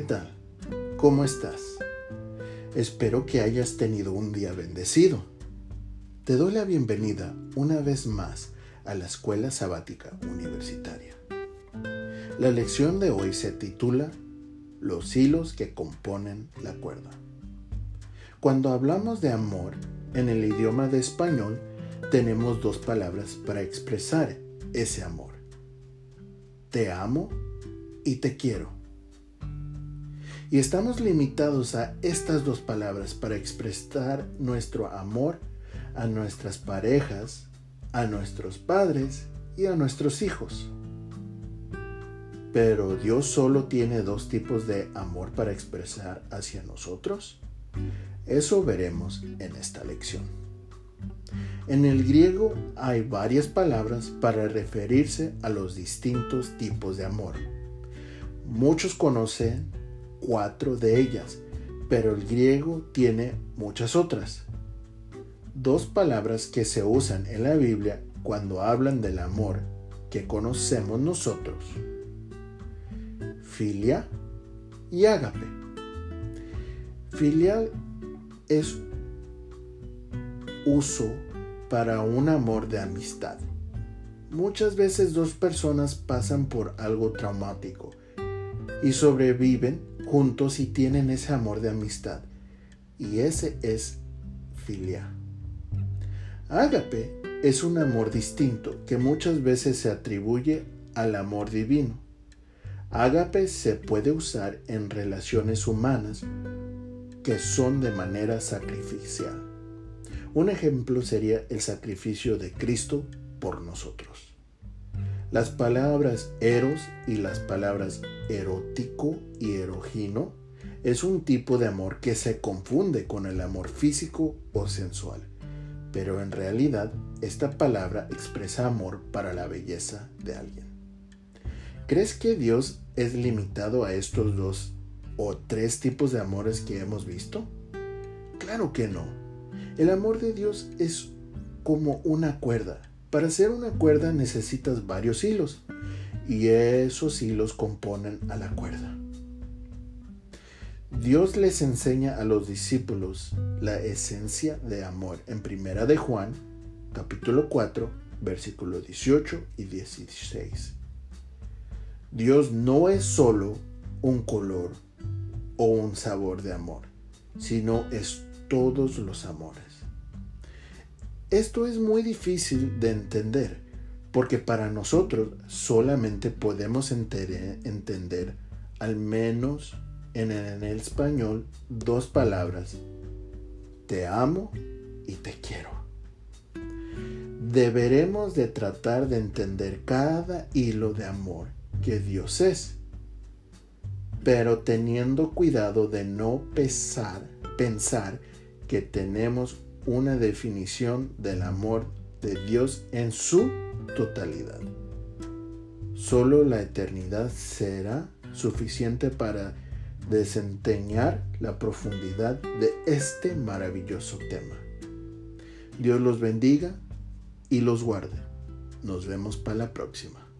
tal? ¿Cómo estás? Espero que hayas tenido un día bendecido. Te doy la bienvenida una vez más a la Escuela Sabática Universitaria. La lección de hoy se titula Los hilos que componen la cuerda. Cuando hablamos de amor, en el idioma de español tenemos dos palabras para expresar ese amor. Te amo y te quiero. Y estamos limitados a estas dos palabras para expresar nuestro amor a nuestras parejas, a nuestros padres y a nuestros hijos. Pero Dios solo tiene dos tipos de amor para expresar hacia nosotros. Eso veremos en esta lección. En el griego hay varias palabras para referirse a los distintos tipos de amor. Muchos conocen cuatro de ellas, pero el griego tiene muchas otras. Dos palabras que se usan en la Biblia cuando hablan del amor que conocemos nosotros. Filia y ágape. Filial es uso para un amor de amistad. Muchas veces dos personas pasan por algo traumático y sobreviven juntos y tienen ese amor de amistad. Y ese es filia. Ágape es un amor distinto que muchas veces se atribuye al amor divino. Ágape se puede usar en relaciones humanas que son de manera sacrificial. Un ejemplo sería el sacrificio de Cristo por nosotros. Las palabras eros y las palabras erótico y erogino es un tipo de amor que se confunde con el amor físico o sensual, pero en realidad esta palabra expresa amor para la belleza de alguien. ¿Crees que Dios es limitado a estos dos o tres tipos de amores que hemos visto? Claro que no. El amor de Dios es como una cuerda para hacer una cuerda necesitas varios hilos y esos hilos componen a la cuerda. Dios les enseña a los discípulos la esencia de amor en Primera de Juan, capítulo 4, versículo 18 y 16. Dios no es solo un color o un sabor de amor, sino es todos los amores. Esto es muy difícil de entender porque para nosotros solamente podemos entender al menos en el español dos palabras. Te amo y te quiero. Deberemos de tratar de entender cada hilo de amor que Dios es, pero teniendo cuidado de no pesar, pensar que tenemos una definición del amor de Dios en su totalidad. Solo la eternidad será suficiente para desempeñar la profundidad de este maravilloso tema. Dios los bendiga y los guarde. Nos vemos para la próxima.